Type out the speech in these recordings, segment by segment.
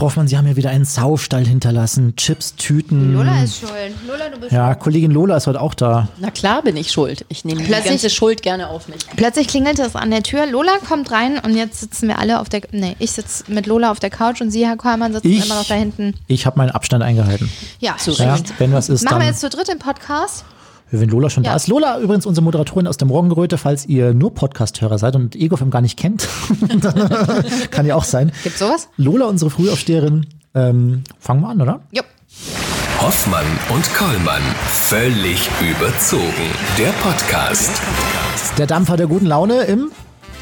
Frau Hoffmann, Sie haben ja wieder einen Saustall hinterlassen. Chips, Tüten. Lola ist schuld. Lola, du bist Ja, Kollegin Lola ist heute auch da. Na klar bin ich schuld. Ich nehme die Plötzlich- ganze Schuld gerne auf mich. Plötzlich klingelte es an der Tür. Lola kommt rein und jetzt sitzen wir alle auf der. Nee, ich sitze mit Lola auf der Couch und Sie, Herr Kollmann, sitzen Ich, immer noch da hinten. ich habe meinen Abstand eingehalten. Ja, So. Ja, wenn was ist, Machen dann, wir jetzt zu dritt im Podcast. Wenn Lola schon Ja. da ist. Lola, übrigens unsere Moderatorin aus der Morgengeröte, falls ihr nur Podcast-Hörer seid und Egofem gar nicht kennt. Kann ja auch sein. Gibt's sowas? Lola, unsere Frühaufsteherin. Ähm, fangen wir an, oder? Jupp. Hoffmann und Kollmann. Völlig überzogen. Der Podcast. Der Dampfer der guten Laune im.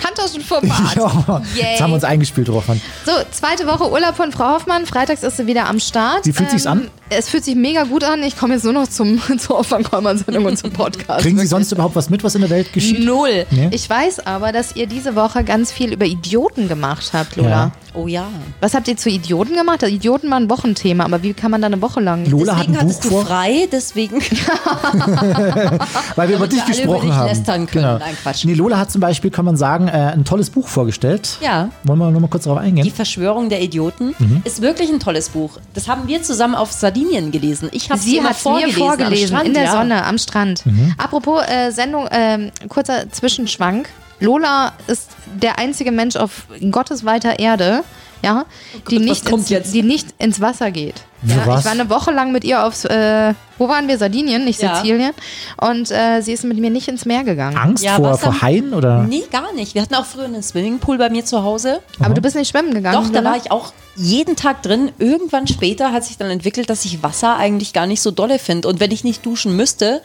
Handtaschenformat. Ja, jetzt haben wir uns eingespielt drauf. Mann. So, zweite Woche Urlaub von Frau Hoffmann. Freitags ist sie wieder am Start. Wie fühlt sich's an? Es fühlt sich mega gut an. Ich komme jetzt nur noch zum, zur Hoffmann-Kollmann-Sendung und zum Podcast. Kriegen Sie sonst überhaupt was mit, was in der Welt geschieht? Null. Nee? Ich weiß aber, dass ihr diese Woche ganz viel über Idioten gemacht habt, Lola. Ja. Oh ja. Was habt ihr zu Idioten gemacht? Also Idioten waren ein Wochenthema, aber wie kann man da eine Woche lang? Lola hat Deswegen ein Buch hattest du vor, frei, deswegen weil wir über dich wir alle gesprochen über dich haben. lästern können. Nein, Quatsch. Nee, Lola hat zum Beispiel, kann man sagen, äh, ein tolles Buch vorgestellt. Ja. Wollen wir noch mal kurz darauf eingehen? Die Verschwörung der Idioten Mhm. ist wirklich ein tolles Buch. Das haben wir zusammen auf Sardinien gelesen. Ich habe Sie hat mir vorgelesen, vorgelesen am Strand, in der ja. Sonne am Strand. Mhm. Apropos äh, Sendung, ähm, kurzer Zwischenschwank. Lola ist der einzige Mensch auf Gottes weiter Erde, ja, die, Oh was nicht kommt ins, jetzt? die nicht ins Wasser geht. Ja, was? ich war eine Woche lang mit ihr aufs, äh, wo waren wir? Sardinien, nicht Ja. Sizilien. Und äh, sie ist mit mir nicht ins Meer gegangen. Angst Ja, vor, vor Haien oder? Nee, gar nicht. Wir hatten auch früher einen Swimmingpool bei mir zu Hause. Aber du bist nicht schwimmen gegangen. Doch, da war ich auch jeden Tag drin. Irgendwann später hat sich dann entwickelt, dass ich Wasser eigentlich gar nicht so dolle finde. Und wenn ich nicht duschen müsste,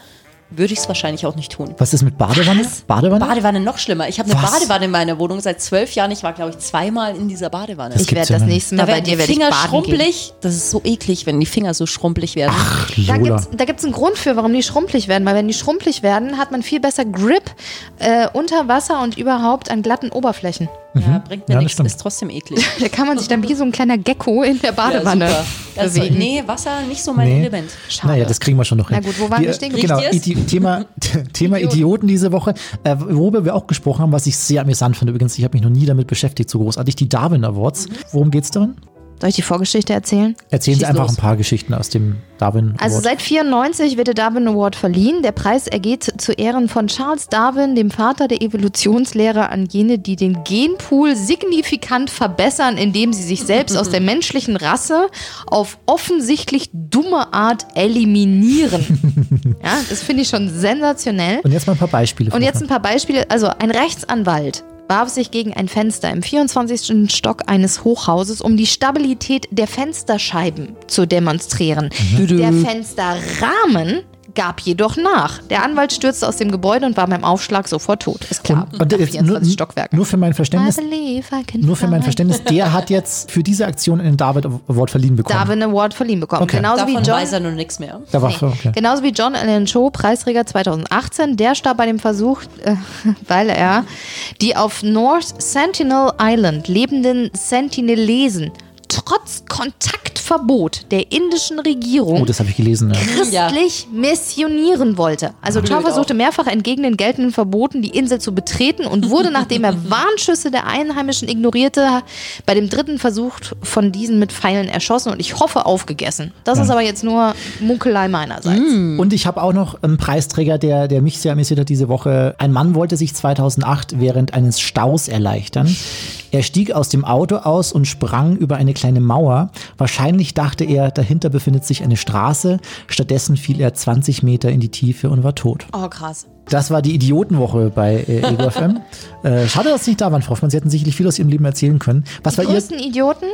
würde ich es wahrscheinlich auch nicht tun. Was ist mit Badewanne? Badewanne? Badewanne noch schlimmer. Ich habe eine Was? Badewanne in meiner Wohnung seit zwölf Jahren. Ich war, glaube ich, zweimal in dieser Badewanne. ich gibt's werde ja das nicht. nächste Mal da bei werden dir die werde ich Finger baden gehen. schrumpelig. Das ist so eklig, wenn die Finger so schrumpelig werden. Da Lola. da gibt's einen Grund für, warum die schrumpelig werden. Weil wenn die schrumpelig werden, hat man viel besser Grip äh, unter Wasser und überhaupt an glatten Oberflächen. Ja, bringt mir Ja, nichts, ist trotzdem eklig. Da kann man sich dann wie so ein kleiner Gecko in der Badewanne Ja, bewegen. nee, Wasser nicht so mein Nee. Element. Schade. Naja, das kriegen wir schon noch hin. Na gut, wo waren wir stehen? Genau? Idi Thema, Thema Idioten diese Woche. Äh, worüber wir auch gesprochen haben, was ich sehr amüsant finde. Übrigens, ich habe mich noch nie damit beschäftigt, so großartig. Die Darwin Awards. Worum geht's darin? Soll ich die Vorgeschichte erzählen? Erzählen Sie einfach los. ein paar Geschichten aus dem Darwin Award. Also seit 94 wird der Darwin Award verliehen. Der Preis ergeht zu Ehren von Charles Darwin, dem Vater der Evolutionslehre, an jene, die den Genpool signifikant verbessern, indem sie sich selbst aus der menschlichen Rasse auf offensichtlich dumme Art eliminieren. ja, das finde ich schon sensationell. Und jetzt mal ein paar Beispiele. Und jetzt ein paar Beispiele. Also ein Rechtsanwalt warf sich gegen ein Fenster im 24. Stock eines Hochhauses, um die Stabilität der Fensterscheiben zu demonstrieren. Der Fensterrahmen gab jedoch nach. Der Anwalt stürzte aus dem Gebäude und war beim Aufschlag sofort tot. Ist klar. und Nach jetzt 24 nur, Stockwerken. nur für mein Verständnis, I nur für mein. Verständnis, der hat jetzt für diese Aktion einen David Award verliehen bekommen. Darwin Award verliehen bekommen. Okay. Genauso wie Davon John weiß er nun nichts mehr. da war Nee. okay. Genauso wie John Allen Cho, Preisträger 2018, der starb bei dem Versuch, äh, weil er die auf North Sentinel Island lebenden Sentinelesen trotz Kontaktverbot der indischen Regierung Oh, das habe ich gelesen. Ja. christlich missionieren wollte. Also Chow versuchte mehrfach entgegen den geltenden Verboten die Insel zu betreten und wurde, nachdem er Warnschüsse der Einheimischen ignorierte, bei dem dritten Versuch von diesen mit Pfeilen erschossen und ich hoffe aufgegessen. Das ist aber jetzt nur Munkelei meinerseits. Und ich habe auch noch einen Preisträger, der, der mich sehr amüsiert hat diese Woche. Ein Mann wollte sich 2008 während eines Staus erleichtern. Er stieg aus dem Auto aus und sprang über eine kleine Mauer. Wahrscheinlich dachte er, dahinter befindet sich eine Straße. Stattdessen fiel er 20 Meter in die Tiefe und war tot. Oh, krass. Das war die Idiotenwoche bei äh, Ego FM. Äh, schade, dass Sie nicht da waren, Frau Hoffmann. Sie hätten sicherlich viel aus Ihrem Leben erzählen können. Was Die war Ihr... größten Idioten,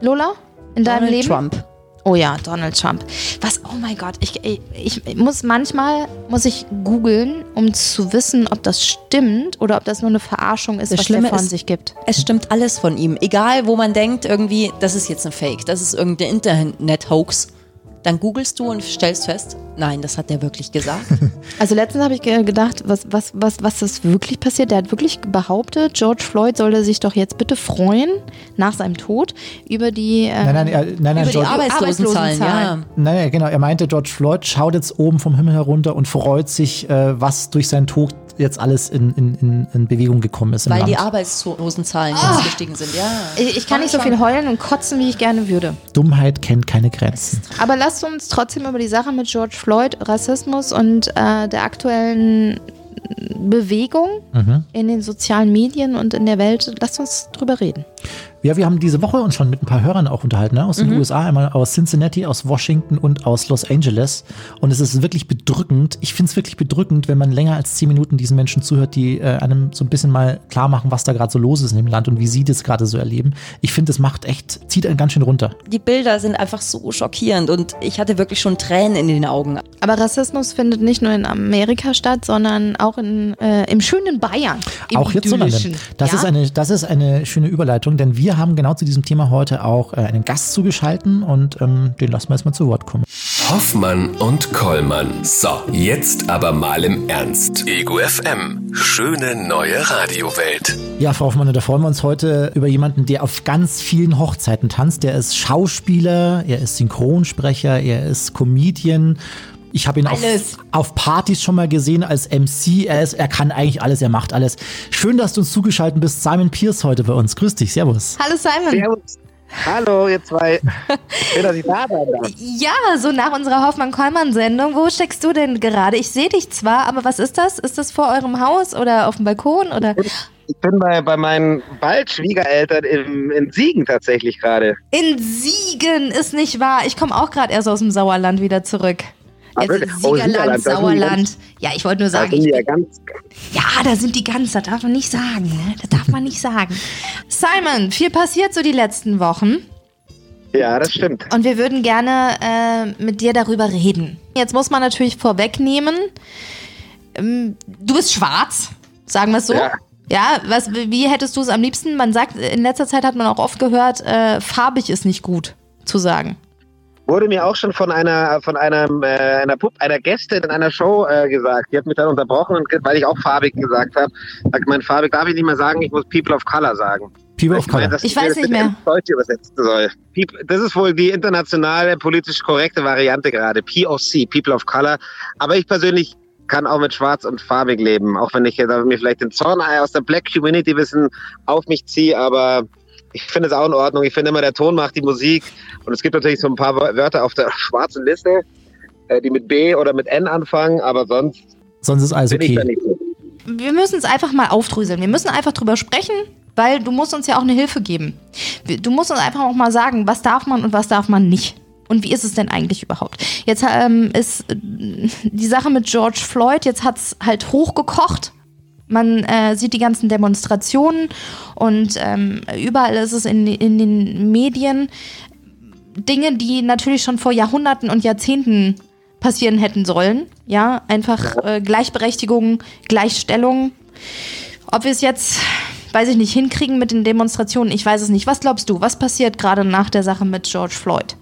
Lola, in deinem Donald Leben? Trump. Oh ja, Donald Trump. Was, oh mein Gott, ich, ich, ich muss manchmal, muss ich googeln, um zu wissen, ob das stimmt oder ob das nur eine Verarschung ist, Das was Schlimme der von sich gibt. Es stimmt alles von ihm. Egal, wo man denkt, irgendwie, das ist jetzt ein Fake, das ist irgendein Internet-Hoax. Dann googelst du und stellst fest, nein, das hat der wirklich gesagt. Also letztens habe ich ge- gedacht, was, was, was, was ist wirklich passiert? Der hat wirklich behauptet, George Floyd solle sich doch jetzt bitte freuen, nach seinem Tod, über die... äh, Nein, nein, er, nein, nein, Über die George, Arbeitslosenzahlen, ja. Arbeitslosenzahlen. Nein, genau. Er meinte, George Floyd schaut jetzt oben vom Himmel herunter und freut sich, äh, was durch seinen Tod jetzt alles in, in, in, Bewegung gekommen ist. Im Weil Land. die Arbeitslosenzahlen ganz gestiegen sind, ja. Ich, ich kann nicht so viel heulen und kotzen, wie ich gerne würde. Dummheit kennt keine Grenzen. Aber lasst uns trotzdem über die Sache mit George Floyd, Rassismus und äh, der aktuellen Bewegung in den sozialen Medien und in der Welt, lasst uns drüber reden. Ja, wir haben diese Woche uns schon mit ein paar Hörern auch unterhalten, ne? aus den USA, einmal aus Cincinnati, aus Washington und aus Los Angeles. Und es ist wirklich bedrückend. Ich finde es wirklich bedrückend, wenn man länger als zehn Minuten diesen Menschen zuhört, die äh, einem so ein bisschen mal klar machen, was da gerade so los ist in dem Land und wie sie das gerade so erleben. Ich finde, das macht echt, zieht einen ganz schön runter. Die Bilder sind einfach so schockierend und ich hatte wirklich schon Tränen in den Augen. Aber Rassismus findet nicht nur in Amerika statt, sondern auch in, äh, im schönen Bayern. Im auch hierzulande. Das, ja? ist eine, das ist eine schöne Überleitung, denn wir haben genau zu diesem Thema heute auch äh, einen Gast zugeschalten und ähm, den lassen wir jetzt mal zu Wort kommen. Hoffmann und Kollmann. So, jetzt aber mal im Ernst. Ego FM. Schöne neue Radiowelt. Ja, Frau Hoffmann, da freuen wir uns heute über jemanden, der auf ganz vielen Hochzeiten tanzt. Der ist Schauspieler, er ist Synchronsprecher, er ist Comedian. Ich habe ihn auf, auf Partys schon mal gesehen als MC. Er, ist, er kann eigentlich alles, er macht alles. Schön, dass du uns zugeschaltet bist. Simon Pierce heute bei uns. Grüß dich, Servus. Hallo Simon. Servus. Hallo, ihr zwei. Schön, dass ich da sein darf. Ja, so nach unserer Hoffmann-Kollmann-Sendung. Wo steckst du denn gerade? Ich sehe dich zwar, aber was ist das? Ist das vor eurem Haus oder auf dem Balkon? Oder? Ich bin bei, bei meinen bald Schwiegereltern im, in Siegen tatsächlich gerade. In Siegen ist nicht wahr. Ich komme auch gerade erst aus dem Sauerland wieder zurück. Jetzt? Oh, Siegerland, Siegerland, da sind die Sauerland. Ja, ich wollte nur Da sagen, sind ich die ja ganz. ja, da sind die ganz, das darf man nicht sagen, ne? Das darf man nicht sagen. Simon, viel passiert so die letzten Wochen Ja, das stimmt. und wir würden gerne äh, mit dir darüber reden. Jetzt muss man natürlich vorwegnehmen, ähm, du bist schwarz, sagen wir es so. Ja. Ja, was, wie hättest du es am liebsten? Man sagt, in letzter Zeit hat man auch oft gehört, äh, farbig ist nicht gut zu sagen. Wurde mir auch schon von einer von einem, äh, einer Pup, einer Gästin in einer Show äh, gesagt. Die hat mich dann unterbrochen, und, weil ich auch farbig gesagt habe. Sagt mein farbig darf ich nicht mehr sagen, ich muss People of Color sagen. People of Ich meine, Color. Ich weiß nicht mehr. ins Deutsche übersetzen soll. Das ist wohl die internationale politisch korrekte Variante gerade. POC, People of Color. Aber ich persönlich kann auch mit Schwarz und farbig leben, auch wenn ich jetzt mir vielleicht den Zorn aus der Black Community wissen auf mich ziehe, aber ich finde es auch in Ordnung. Ich finde immer, der Ton macht die Musik und es gibt natürlich so ein paar Wörter auf der schwarzen Liste, äh, die mit B oder mit N anfangen, aber sonst Sonst ist alles bin ich da okay. nicht so. wir müssen es einfach mal aufdröseln. Wir müssen einfach drüber sprechen, weil du musst uns ja auch eine Hilfe geben. Du musst uns einfach auch mal sagen, was darf man und was darf man nicht. Und wie ist es denn eigentlich überhaupt? Jetzt ähm, ist äh, die Sache mit George Floyd, jetzt hat es halt hochgekocht. Man äh, sieht die ganzen Demonstrationen und ähm, überall ist es in, in den Medien Dinge, die natürlich schon vor Jahrhunderten und Jahrzehnten passieren hätten sollen. Ja, einfach äh, Gleichberechtigung, Gleichstellung. Ob wir es jetzt, weiß ich nicht, hinkriegen mit den Demonstrationen, ich weiß es nicht. Was glaubst du, was passiert gerade nach der Sache mit George Floyd?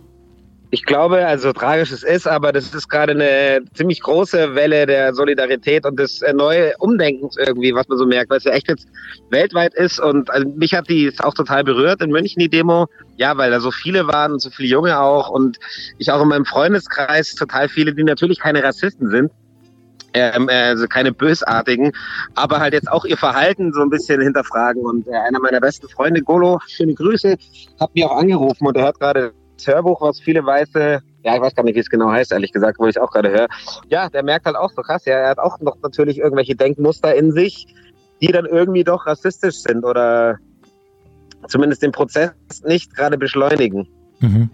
Ich glaube, also tragisch es ist, aber das ist gerade eine ziemlich große Welle der Solidarität und des äh, neue Umdenkens irgendwie, was man so merkt, weil es ja echt jetzt weltweit ist und also mich hat die auch total berührt in München die Demo, ja, weil da so viele waren und so viele Junge auch und ich auch in meinem Freundeskreis total viele, die natürlich keine Rassisten sind. Ähm, äh, also keine bösartigen, aber halt jetzt auch ihr Verhalten so ein bisschen hinterfragen. Und äh, einer meiner besten Freunde, Golo, schöne Grüße, hat mich auch angerufen und er hört gerade Hörbuch, was viele Weiße, ja, ich weiß gar nicht, wie es genau heißt, ehrlich gesagt, wo ich auch gerade höre. Ja, der merkt halt auch so krass, ja, er hat auch noch natürlich irgendwelche Denkmuster in sich, die dann irgendwie doch rassistisch sind oder zumindest den Prozess nicht gerade beschleunigen. Mhm.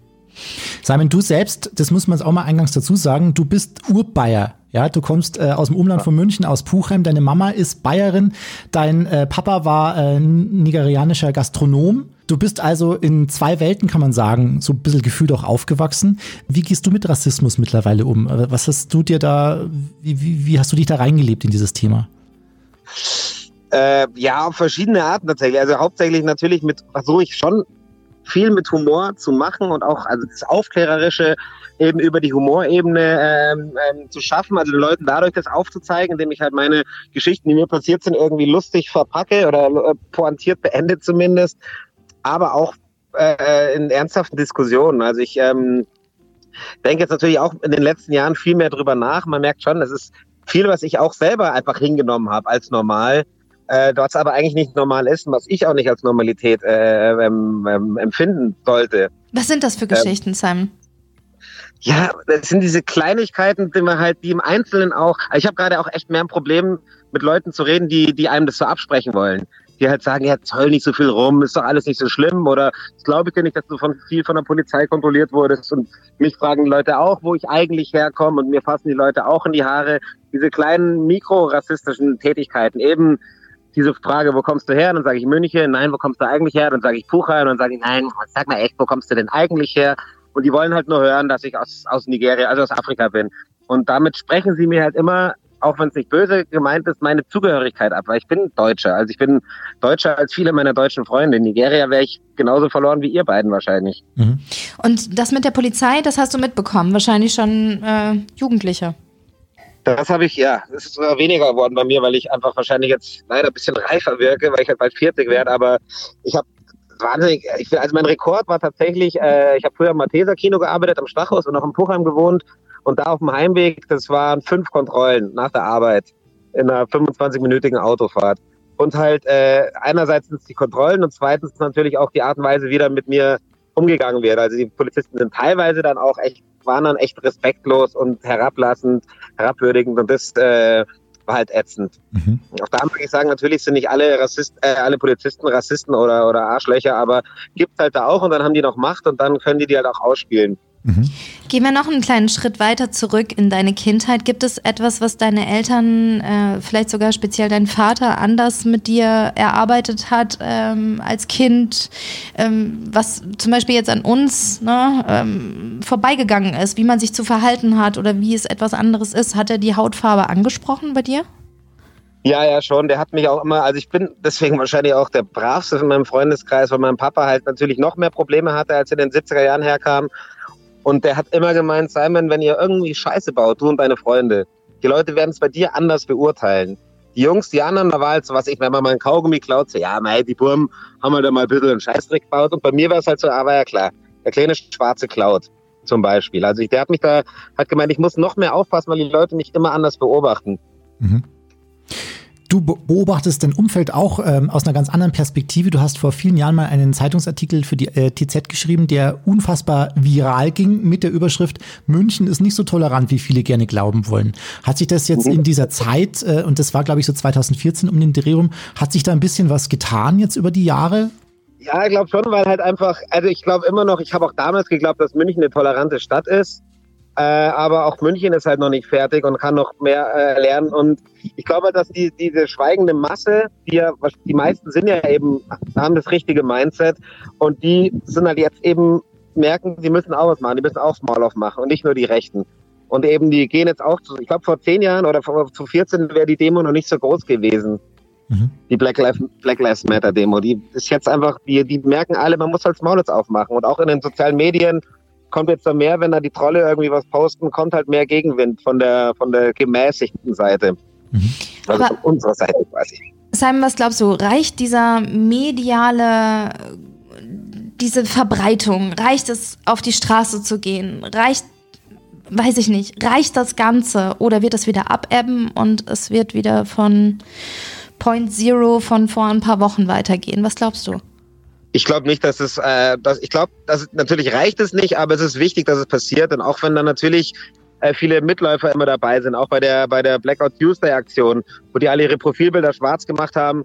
Simon, du selbst, das muss man auch mal eingangs dazu sagen, du bist Urbayer. Ja, du kommst äh, aus dem Umland von München, aus Puchheim. Deine Mama ist Bayerin. Dein äh, Papa war äh, nigerianischer Gastronom. Du bist also in zwei Welten, kann man sagen, so ein bisschen gefühlt auch aufgewachsen. Wie gehst du mit Rassismus mittlerweile um? Was hast du dir da, wie, wie, wie hast du dich da reingelebt in dieses Thema? Äh, ja, auf verschiedene Arten tatsächlich. Also hauptsächlich natürlich mit, versuche ich schon viel mit Humor zu machen und auch also das Aufklärerische eben über die Humorebene ähm, ähm, zu schaffen, also den Leuten dadurch das aufzuzeigen, indem ich halt meine Geschichten, die mir passiert sind, irgendwie lustig verpacke oder äh, pointiert beende zumindest, aber auch äh, in ernsthaften Diskussionen. Also ich ähm, denke jetzt natürlich auch in den letzten Jahren viel mehr drüber nach. Man merkt schon, es ist viel, was ich auch selber einfach hingenommen habe als normal, äh, was aber eigentlich nicht normal ist und was ich auch nicht als Normalität äh, ähm, ähm, empfinden sollte. Was sind das für Geschichten, Simon? Ja, das sind diese Kleinigkeiten, die man halt, die im Einzelnen auch. Ich habe gerade auch echt mehr ein Problem, mit Leuten zu reden, die, die einem das so absprechen wollen. Die halt sagen, ja, zoll nicht so viel rum, ist doch alles nicht so schlimm oder ich glaube ich dir nicht, dass du von viel von der Polizei kontrolliert wurdest und mich fragen Leute auch, wo ich eigentlich herkomme und mir fassen die Leute auch in die Haare. Diese kleinen mikrorassistischen Tätigkeiten, eben diese Frage, wo kommst du her? Dann sage ich München, nein, wo kommst du eigentlich her? Dann sage ich Pucha und dann sage ich, nein, sag mal echt, wo kommst du denn eigentlich her? Und die wollen halt nur hören, dass ich aus, aus Nigeria, also aus Afrika bin. Und damit sprechen sie mir halt immer, auch wenn es nicht böse gemeint ist, meine Zugehörigkeit ab, weil ich bin Deutscher. Also ich bin Deutscher als viele meiner deutschen Freunde. In Nigeria wäre ich genauso verloren wie ihr beiden wahrscheinlich. Mhm. Und das mit der Polizei, das hast du mitbekommen, wahrscheinlich schon äh, Jugendlicher. Das habe ich, ja, es ist sogar weniger geworden bei mir, weil ich einfach wahrscheinlich jetzt leider ein bisschen reifer wirke, weil ich halt bald 40 werde, aber ich habe wahnsinnig, ich, also mein Rekord war tatsächlich, äh, ich habe früher im Malteser Kino gearbeitet, am Stachhaus und auch im Puchheim gewohnt und da auf dem Heimweg, das waren fünf Kontrollen nach der Arbeit in einer 25-minütigen Autofahrt. Und halt äh, einerseits sind es die Kontrollen und zweitens natürlich auch die Art und Weise, wie dann mit mir umgegangen wird. Also die Polizisten sind teilweise dann auch echt, waren dann echt respektlos und herablassend, herabwürdigend und das äh, war halt ätzend. Mhm. Auch da muss ich sagen, natürlich sind nicht alle Rassisten, äh, alle Polizisten Rassisten oder, oder Arschlöcher, aber gibt halt da auch und dann haben die noch Macht und dann können die die halt auch ausspielen. Mhm. Gehen wir noch einen kleinen Schritt weiter zurück in deine Kindheit. Gibt es etwas, was deine Eltern, äh, vielleicht sogar speziell dein Vater, anders mit dir erarbeitet hat ähm, als Kind, ähm, was zum Beispiel jetzt an uns ne, ähm, vorbeigegangen ist, wie man sich zu verhalten hat oder wie es etwas anderes ist? Hat er die Hautfarbe angesprochen bei dir? Ja, ja, schon. Der hat mich auch immer, also ich bin deswegen wahrscheinlich auch der bravste in meinem Freundeskreis, weil mein Papa halt natürlich noch mehr Probleme hatte, als er in den 70er Jahren herkam. Und der hat immer gemeint, Simon, wenn ihr irgendwie Scheiße baut, du und deine Freunde, die Leute werden es bei dir anders beurteilen. Die Jungs, die anderen, da war halt so was, ich, wenn man mal ein Kaugummi klaut, so, ja, mei, die Burm haben halt da mal ein bisschen einen Scheißdreck gebaut. Und bei mir war es halt so, aber ja klar, der kleine schwarze Klaut zum Beispiel. Also ich, der hat mich da, hat gemeint, ich muss noch mehr aufpassen, weil die Leute mich immer anders beobachten. Mhm. Du beobachtest dein Umfeld auch ähm, aus einer ganz anderen Perspektive. Du hast vor vielen Jahren mal einen Zeitungsartikel für die äh, TZ geschrieben, der unfassbar viral ging mit der Überschrift München ist nicht so tolerant, wie viele gerne glauben wollen. Hat sich das jetzt in dieser Zeit, äh, und das war glaube ich so 2014 um den Dreh rum, hat sich da ein bisschen was getan jetzt über die Jahre? Ja, ich glaube schon, weil halt einfach, also ich glaube immer noch, ich habe auch damals geglaubt, dass München eine tolerante Stadt ist. Äh, aber auch München ist halt noch nicht fertig und kann noch mehr äh, lernen. Und ich glaube, dass die, diese schweigende Masse, die, ja, die meisten sind ja eben, haben das richtige Mindset und die sind halt jetzt eben, merken, sie müssen auch was machen, die müssen auch Small Off machen und nicht nur die Rechten. Und eben, die gehen jetzt auch zu, ich glaube, vor zehn Jahren oder vor, zu 14 wäre die Demo noch nicht so groß gewesen. Mhm. Die Black Lives, Black Lives Matter Demo. Die ist jetzt einfach, die, die merken alle, man muss halt Small jetzt aufmachen. Und auch in den sozialen Medien kommt jetzt da mehr, wenn da die Trolle irgendwie was posten, kommt halt mehr Gegenwind von der, von der gemäßigten Seite. Mhm. Also Aber von unserer Seite quasi. Simon, was glaubst du, reicht dieser mediale, diese Verbreitung, reicht es, auf die Straße zu gehen? Reicht, weiß ich nicht, reicht das Ganze oder wird es wieder abebben und es wird wieder von Point Zero von vor ein paar Wochen weitergehen? Was glaubst du? Ich glaube nicht, dass es, äh, dass, ich glaube, dass natürlich reicht es nicht, aber es ist wichtig, dass es passiert. Und auch wenn dann natürlich äh, viele Mitläufer immer dabei sind, auch bei der bei der Blackout Tuesday Aktion, wo die alle ihre Profilbilder schwarz gemacht haben,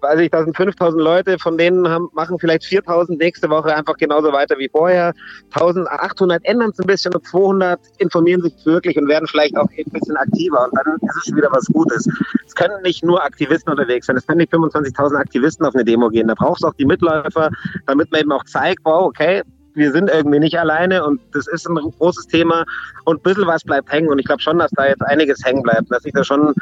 weiß ich, da sind 5000 Leute, von denen haben, machen vielleicht 4000 nächste Woche einfach genauso weiter wie vorher. 1800 ändern es ein bisschen und 200 informieren sich wirklich und werden vielleicht auch ein bisschen aktiver und dann ist es schon wieder was Gutes. Es können nicht nur Aktivisten unterwegs sein, es können nicht 25.000 Aktivisten auf eine Demo gehen. Da braucht es auch die Mitläufer, damit man eben auch zeigt, wow, okay, wir sind irgendwie nicht alleine und das ist ein großes Thema und ein bisschen was bleibt hängen und ich glaube schon, dass da jetzt einiges hängen bleibt, dass sich da schon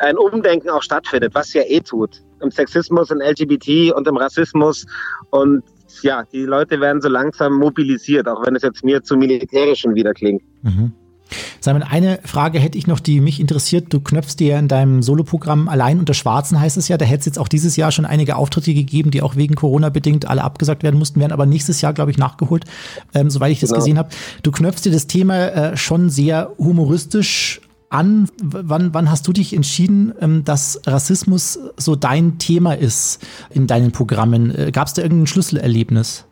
ein Umdenken auch stattfindet, was ja eh tut. Im Sexismus, im LGBT und im Rassismus. Und ja, die Leute werden so langsam mobilisiert, auch wenn es jetzt mir zu militärischen wieder klingt. Mhm. Simon, eine Frage hätte ich noch, die mich interessiert. Du knöpfst dir in deinem Soloprogramm allein unter Schwarzen heißt es ja. Da hätte es jetzt auch dieses Jahr schon einige Auftritte gegeben, die auch wegen Corona bedingt alle abgesagt werden mussten, werden aber nächstes Jahr, glaube ich, nachgeholt, ähm, soweit ich das genau. gesehen habe. Du knöpfst dir das Thema äh, schon sehr humoristisch an? Wann, wann hast du dich entschieden, ähm, dass Rassismus so dein Thema ist in deinen Programmen? Gab es da irgendein Schlüsselerlebnis?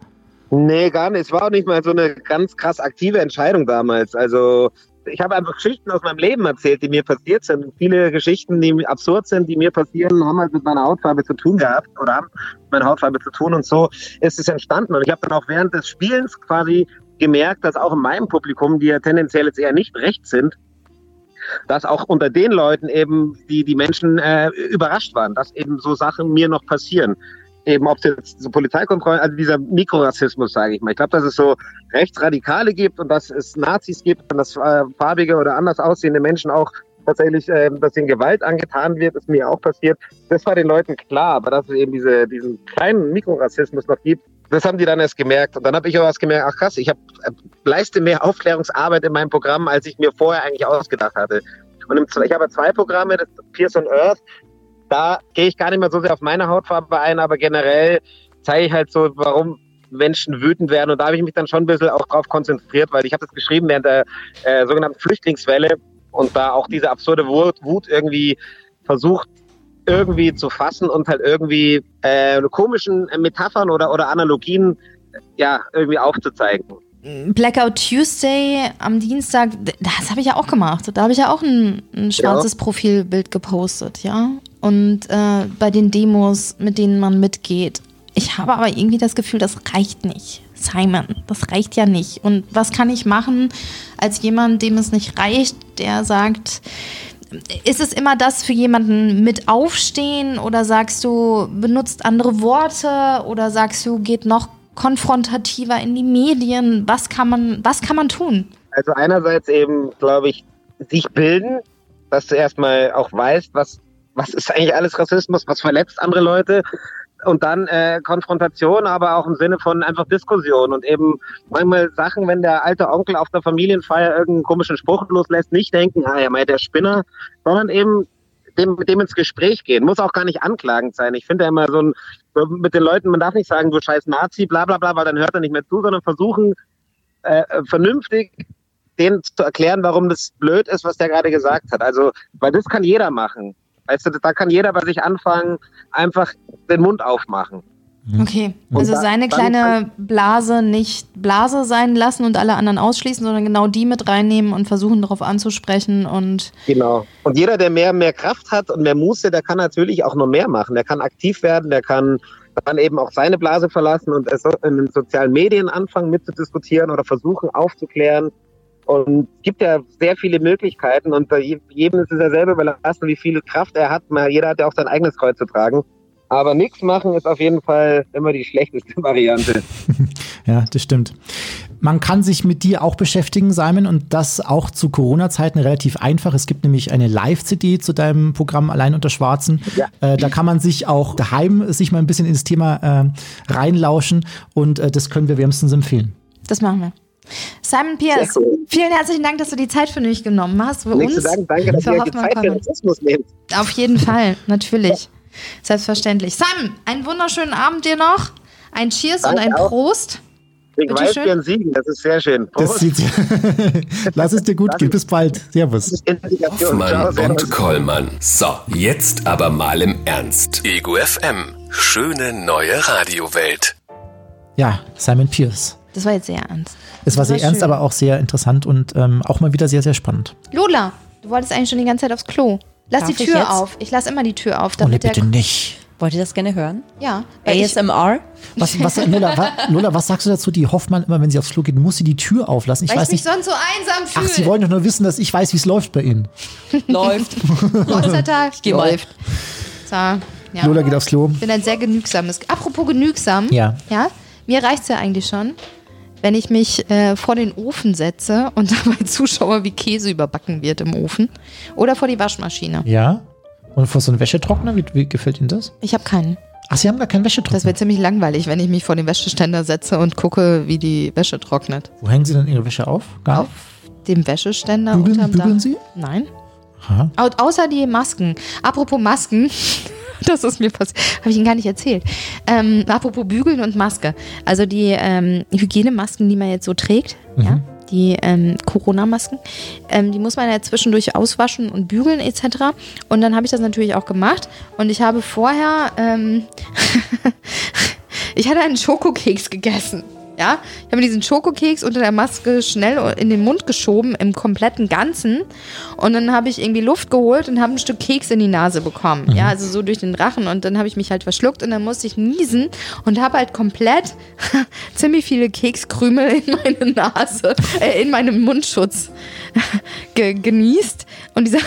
Nee, gar nicht. Es war auch nicht mal so eine ganz krass aktive Entscheidung damals. Also ich habe einfach Geschichten aus meinem Leben erzählt, die mir passiert sind. Viele Geschichten, die absurd sind, die mir passieren, haben halt mit meiner Hautfarbe zu tun gehabt oder haben mit meiner Hautfarbe zu tun. Und so ist es entstanden. Und ich habe dann auch während des Spielens quasi gemerkt, dass auch in meinem Publikum, die ja tendenziell jetzt eher nicht rechts sind, dass auch unter den Leuten eben die, die Menschen äh, überrascht waren, dass eben so Sachen mir noch passieren. Eben ob es jetzt so Polizeikontrollen, also dieser Mikrorassismus, sage ich mal. Ich glaube, dass es so Rechtsradikale gibt und dass es Nazis gibt und dass äh, farbige oder anders aussehende Menschen auch tatsächlich, äh, dass ihnen Gewalt angetan wird, ist mir auch passiert. Das war den Leuten klar, aber dass es eben diese, diesen kleinen Mikrorassismus noch gibt, das haben die dann erst gemerkt. Und dann habe ich auch was gemerkt, ach krass, ich hab, äh, leiste mehr Aufklärungsarbeit in meinem Programm, als ich mir vorher eigentlich ausgedacht hatte. Und im, ich habe zwei Programme, das Pierce on Earth, da gehe ich gar nicht mehr so sehr auf meine Hautfarbe ein, aber generell zeige ich halt so, warum Menschen wütend werden. Und da habe ich mich dann schon ein bisschen auch drauf konzentriert, weil ich habe das geschrieben während der äh, sogenannten Flüchtlingswelle und da auch diese absurde Wut, Wut irgendwie versucht irgendwie zu fassen und halt irgendwie äh, komischen Metaphern oder, oder Analogien äh, ja irgendwie aufzuzeigen. Blackout Tuesday am Dienstag, das habe ich ja auch gemacht. Da habe ich ja auch ein, ein schwarzes Profilbild gepostet, ja. Und äh, bei den Demos, mit denen man mitgeht. Ich habe aber irgendwie das Gefühl, das reicht nicht. Simon, das reicht ja nicht. Und was kann ich machen als jemand, dem es nicht reicht, der sagt, ist es immer das für jemanden mit aufstehen oder sagst du, benutzt andere Worte oder sagst du, geht noch konfrontativer in die Medien? Was kann man, was kann man tun? Also einerseits eben, glaube ich, sich bilden, dass du erstmal auch weißt, was, was ist eigentlich alles Rassismus, was verletzt andere Leute. Und dann äh, Konfrontation, aber auch im Sinne von einfach Diskussion und eben manchmal Sachen, wenn der alte Onkel auf der Familienfeier irgendeinen komischen Spruch loslässt, nicht denken, ah ja, meint der Spinner, sondern eben dem, mit dem ins Gespräch gehen. Muss auch gar nicht anklagend sein. Ich finde ja immer so ein, mit den Leuten, man darf nicht sagen, du scheiß Nazi, bla bla bla, weil dann hört er nicht mehr zu, sondern versuchen, äh, vernünftig denen zu erklären, warum das blöd ist, was der gerade gesagt hat. Also, weil das kann jeder machen. Weißt du, da kann jeder bei sich anfangen, einfach den Mund aufmachen. Okay, also da- seine kleine Blase nicht Blase sein lassen und alle anderen ausschließen, sondern genau die mit reinnehmen und versuchen darauf anzusprechen und Genau. Und jeder, der mehr, mehr Kraft hat und mehr Muße, der kann natürlich auch noch mehr machen. Der kann aktiv werden, der kann dann eben auch seine Blase verlassen und es in den sozialen Medien anfangen mitzudiskutieren oder versuchen aufzuklären. Und es gibt ja sehr viele Möglichkeiten und bei je- jedem ist es ja selber überlassen, wie viel Kraft er hat. Mal- Jeder hat ja auch sein eigenes Kreuz zu tragen. Aber nichts machen ist auf jeden Fall immer die schlechteste Variante. Ja, das stimmt. Man kann sich mit dir auch beschäftigen, Simon, und das auch zu Corona-Zeiten relativ einfach. Es gibt nämlich eine Live-CD zu deinem Programm Allein unter Schwarzen. Ja. Äh, da kann man sich auch daheim sich mal ein bisschen ins Thema äh, reinlauschen und äh, das können wir wärmstens empfehlen. das machen wir. Simon Pierce, cool. vielen herzlichen Dank, dass du die Zeit für mich genommen hast. Für Nichts uns. sagen, danke, dass für ihr die Hoffmann Zeit für. Rassismus nehmt. Auf jeden Fall, natürlich. Selbstverständlich. Simon, einen wunderschönen Abend dir noch. Ein Cheers und Danke ein auch. Prost. Ich Bitte weiß, schön. wir ein Siegen, das ist sehr schön. Das Prost. sieht, Lass es dir gut gehen. Bis bald. Servus. Ciao, Hoffmann und Kollmann. So, jetzt aber mal im Ernst. Ego FM. Schöne neue Radiowelt. Ja, Simon Pierce. Das war jetzt sehr ernst. Es war sehr war ernst, schön. aber auch sehr interessant und ähm, auch mal wieder sehr, sehr spannend. Lola, du wolltest eigentlich schon die ganze Zeit aufs Klo. Lass Darf die ich Tür jetzt? auf. Ich lasse immer die Tür auf, Oh, nee, damit der. bitte nicht. Wollt ihr das gerne hören? Ja, ich, ASMR? Was, was, Lola, wa, Lola, was sagst du dazu? Die Hoffmann immer, wenn sie aufs Klo geht, muss sie die Tür auflassen. Ich weil ich weiß mich nicht. sonst so einsam Ach, sie fühle. wollen doch nur wissen, dass ich weiß, wie es läuft bei Ihnen. Läuft. Prostata geh mal. läuft. So, ja. Lola geht aufs Klo. Ich bin ein sehr genügsames. Apropos genügsam. Ja. Ja. Mir reicht's ja eigentlich schon, wenn ich mich äh, vor den Ofen setze und dabei zuschaue, wie Käse überbacken wird im Ofen. Oder vor die Waschmaschine. Ja. Und vor so einem Wäschetrockner, wie, wie gefällt Ihnen das? Ich habe keinen. Ach, Sie haben gar keinen Wäschetrockner. Das wäre ziemlich langweilig, wenn ich mich vor den Wäscheständer setze und gucke, wie die Wäsche trocknet. Wo hängen Sie denn Ihre Wäsche auf? Gar Auf dem Wäscheständer Bügeln- unterm bügeln Dach. Sie? Nein. Aha. Au außer die Masken. Apropos Masken. Das ist mir passiert. Habe ich Ihnen gar nicht erzählt. Ähm, apropos Bügeln und Maske. Also die ähm, Hygienemasken, die man jetzt so trägt, Mhm. ja, die ähm, Corona-Masken. Ähm, die muss man ja zwischendurch auswaschen und bügeln etc. Und dann habe ich das natürlich auch gemacht. Und ich habe vorher, ähm, ich hatte einen Schokokeks gegessen. Ja, ich habe diesen Schokokeks unter der Maske schnell in den Mund geschoben, im kompletten Ganzen. Und dann habe ich irgendwie Luft geholt und habe ein Stück Keks in die Nase bekommen. Ja, also so durch den Rachen. Und dann habe ich mich halt verschluckt und dann musste ich niesen und habe halt komplett ziemlich viele Kekskrümel in meine Nase, äh, in meinem Mundschutz ge genießt. Und dieser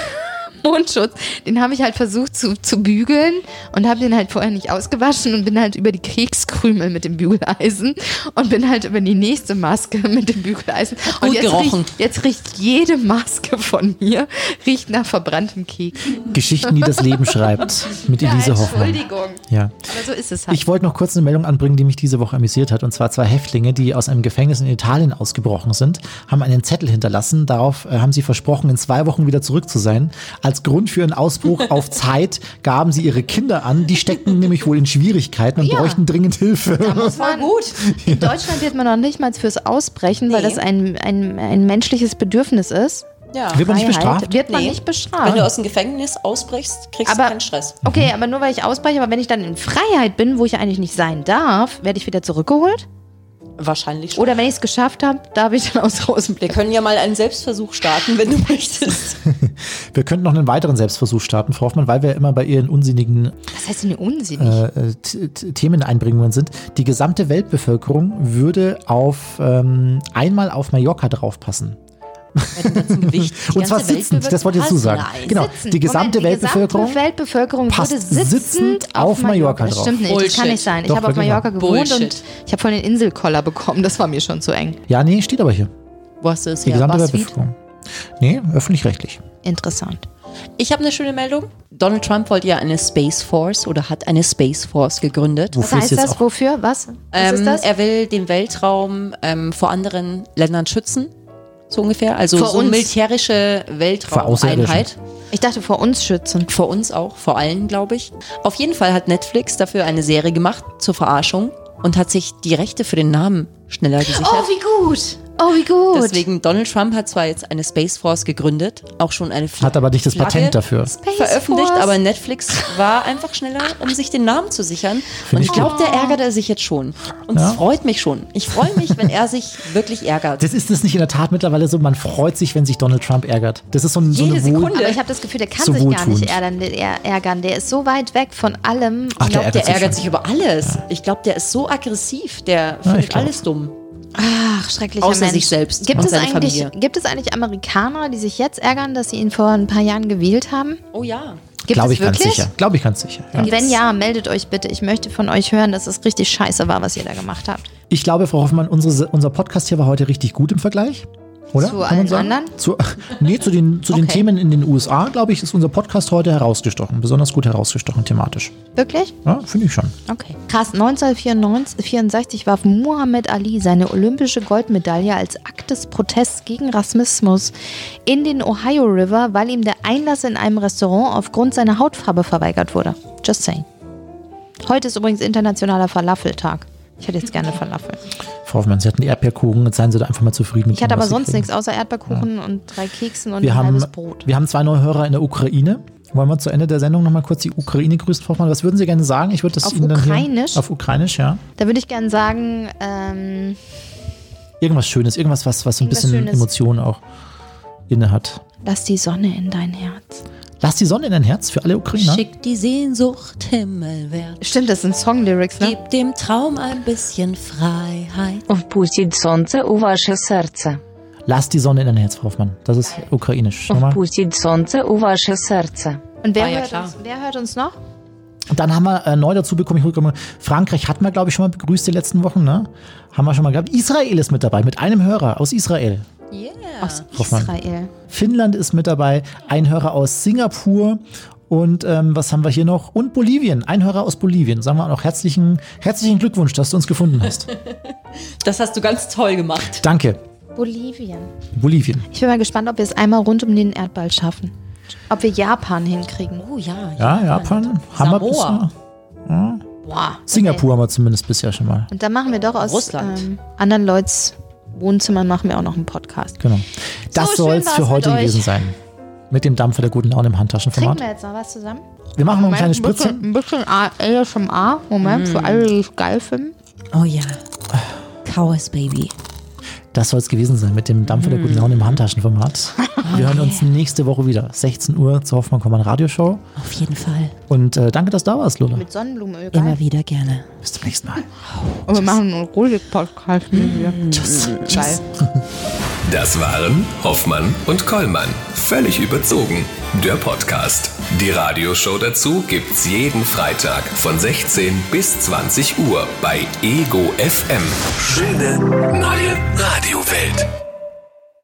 Mundschutz, den habe ich halt versucht zu, zu bügeln und habe den halt vorher nicht ausgewaschen und bin halt über die Kekskrümel mit dem Bügeleisen und bin halt über die nächste Maske mit dem Bügeleisen. Und gut jetzt gerochen. riecht, jetzt riecht jede Maske von mir riecht nach verbranntem Keks. Geschichten, die das Leben schreibt. Mit Elise Hoffmann. Entschuldigung. Ja. Aber so ist es halt. Ich wollte noch kurz eine Meldung anbringen, die mich diese Woche amüsiert hat. Und zwar zwei Häftlinge, die aus einem Gefängnis in Italien ausgebrochen sind, haben einen Zettel hinterlassen. Darauf äh, haben sie versprochen, in zwei Wochen wieder zurück zu sein. Als Grund für ihren Ausbruch auf Zeit gaben sie ihre Kinder an. Die steckten nämlich wohl in Schwierigkeiten und Ja. bräuchten dringend Hilfe. Voll gut. In Deutschland wird man noch nicht mal fürs Ausbrechen, weil Nee. das ein, ein, ein menschliches Bedürfnis ist. Ja. Wird man nicht bestraft? Wird man Nee. nicht Wenn bestraft. du aus dem Gefängnis ausbrichst, kriegst Aber- du keinen Stress. Okay, aber nur weil ich ausbreche, aber wenn ich dann in Freiheit bin, wo ich eigentlich nicht sein darf, werde ich wieder zurückgeholt? Wahrscheinlich schon. Oder wenn ich es geschafft habe, darf ich dann aus Wir rausblicken? können ja mal einen Selbstversuch starten, wenn du möchtest. Wir könnten noch einen weiteren Selbstversuch starten, Frau Hoffmann, weil wir immer bei ihren unsinnigen Was heißt denn unsinnig? äh, T- Themeneinbringungen sind. Die gesamte Weltbevölkerung würde auf ähm, einmal auf Mallorca draufpassen. Gewicht. Und zwar sitzend, das wollte ich dazu sagen. Nein. Genau, die gesamte Moment, Weltbevölkerung. Die gesamte Weltbevölkerung passt würde sitzend, sitzend auf Mallorca Das drauf. stimmt nicht, das kann Bullshit. nicht sein. Ich habe auf Mallorca gewohnt Bullshit. und ich habe von den Inselkoller bekommen. Das war mir schon zu eng. Ja, nee, steht aber hier. Wo hast du es Die her? gesamte Buzzfeed? Weltbevölkerung. Nee, öffentlich-rechtlich. Interessant. Ich habe eine schöne Meldung. Donald Trump wollte ja eine Space Force oder hat eine Space Force gegründet. Was Wofür es heißt das? Wofür? Was? Was Ähm, ist das? Er will den Weltraum ähm, vor anderen Ländern schützen, so ungefähr. Also Vor so uns. militärische Weltraumeinheit. Ich dachte vor uns schützen. Vor uns auch, vor allen, glaube ich. Auf jeden Fall hat Netflix dafür eine Serie gemacht zur Verarschung und hat sich die Rechte für den Namen schneller gesichert. Oh, wie gut. Oh, wie gut. Deswegen, Donald Trump hat zwar jetzt eine Space Force gegründet, auch schon eine Hat aber nicht das Flagge Patent dafür. Space veröffentlicht, Force. aber Netflix war einfach schneller, um sich den Namen zu sichern. und ich glaube, der ärgert er sich jetzt schon. Und Ja. es freut mich schon. Ich freue mich, wenn er sich wirklich ärgert. Das ist das nicht in der Tat mittlerweile so, man freut sich, wenn sich Donald Trump ärgert. Das ist so, ein, so Jede eine Wohl Sekunde. Aber ich habe das Gefühl, der kann So sich gar nicht ärgern der, ärgern. Der ist so weit weg von allem. Ach, Ich glaube, der der ärgert ärgert sich sich über alles. Ich glaube, der ist so aggressiv, der findet glaub. alles dumm. Ach, schrecklicher Außer Mensch. sich selbst Gibt und es, seine eigentlich, Familie. gibt es eigentlich Amerikaner, die sich jetzt ärgern, dass sie ihn vor ein paar Jahren gewählt haben? Oh ja. Gibt Glaube es ich ganz sicher. Glaube ich ganz sicher. Ja. Und wenn ja, meldet euch bitte. Ich möchte von euch hören, dass es richtig scheiße war, was ihr da gemacht habt. Ich glaube, Frau Hoffmann, unsere, unser Podcast hier war heute richtig gut im Vergleich. Oder? Zu Kann allen anderen? Zu, nee, zu den, zu den Okay. Themen in den USA, glaube ich, ist unser Podcast heute herausgestochen. Besonders gut herausgestochen thematisch. Wirklich? Ja, finde ich schon. Okay. Krass, 1964 warf Muhammad Ali seine olympische Goldmedaille als Akt des Protests gegen Rassismus in den Ohio River, weil ihm der Einlass in einem Restaurant aufgrund seiner Hautfarbe verweigert wurde. Just saying. Heute ist übrigens internationaler Falafeltag. Ich hätte jetzt gerne Falafel. Frau Hoffmann, Sie hatten Erdbeerkuchen, jetzt seien Sie da einfach mal zufrieden mit Ich hatte aber sonst nichts außer Erdbeerkuchen und drei Keksen und Wir ein haben, halbes Brot. wir haben zwei neue Hörer in der Ukraine. Wollen wir zu Ende der Sendung nochmal kurz die Ukraine grüßen, Frau Hoffmann? Was würden Sie gerne sagen? Ich würde das Auf Ihnen dann hier, Ukrainisch? Auf Ukrainisch, ja. Da würde ich gerne sagen, ähm, Irgendwas Schönes, irgendwas, was, was so ein bisschen Schönes. Emotionen auch inne hat. lass die Sonne in dein Herz. Lass die Sonne in dein Herz für alle Ukrainer. Schick die Sehnsucht himmelwärts. Stimmt, das sind Songlyrics, ne? Gib dem Traum ein bisschen Freiheit. Wpuścić słońce u wasze serce. Lass die Sonne in dein Herz, Frau Hoffmann. Das ist ukrainisch. Nochmal. Wpuścić słońce u wasze serce. Und wer, War ja hört uns, wer hört uns noch? Und dann haben wir äh, neu dazu bekommen, ich rückkomme, Frankreich hatten wir, glaube ich, schon mal begrüßt die letzten Wochen, ne? Haben wir schon mal gehabt. Israel ist mit dabei, mit einem Hörer aus Israel. Yeah. Aus Hoffmann. Israel. Finnland ist mit dabei, ein Hörer aus Singapur und ähm, was haben wir hier noch? Und Bolivien, ein Hörer aus Bolivien. Sagen wir auch noch herzlichen, herzlichen Glückwunsch, dass du uns gefunden hast. Das hast du ganz toll gemacht. Danke. Bolivien. Bolivien. Ich bin mal gespannt, ob wir es einmal rund um den Erdball schaffen. Ob wir Japan hinkriegen. Oh ja. Ja, Japan. Haben wir bisher. Boah. Singapur haben wir zumindest bisher schon mal. Und dann machen wir doch aus Russland. ähm, anderen Leuts Wohnzimmern machen wir auch noch einen Podcast. Genau. Das So, soll es für heute gewesen sein. Mit dem Dampfer der guten Laune im Trinken Handtaschenformat. wir jetzt noch was zusammen? Wir machen noch eine kleine ein bisschen, Spritze. ein bisschen A- ASMR. Moment, für alle, die es geil finden. Oh ja. Cowboys Baby. Das soll es gewesen sein mit dem Dampfer der guten Laune im Handtaschenformat. Wir hören uns nächste Woche wieder. 16 Uhr zur Hoffmann Kommand Radioshow. Auf jeden Fall. Und äh, danke, dass du da warst, Lola. Mit Sonnenblumenöl. geil. Immer wieder gerne. Bis zum nächsten Mal. Und wir machen einen Rolik-Podcast mit dir. Tschüss. Geil. Das waren Hoffmann und Kollmann. Völlig überzogen. Der Podcast. Die Radioshow dazu gibt's jeden Freitag von 16 bis 20 Uhr bei Ego FM. Schöne neue Radiowelt.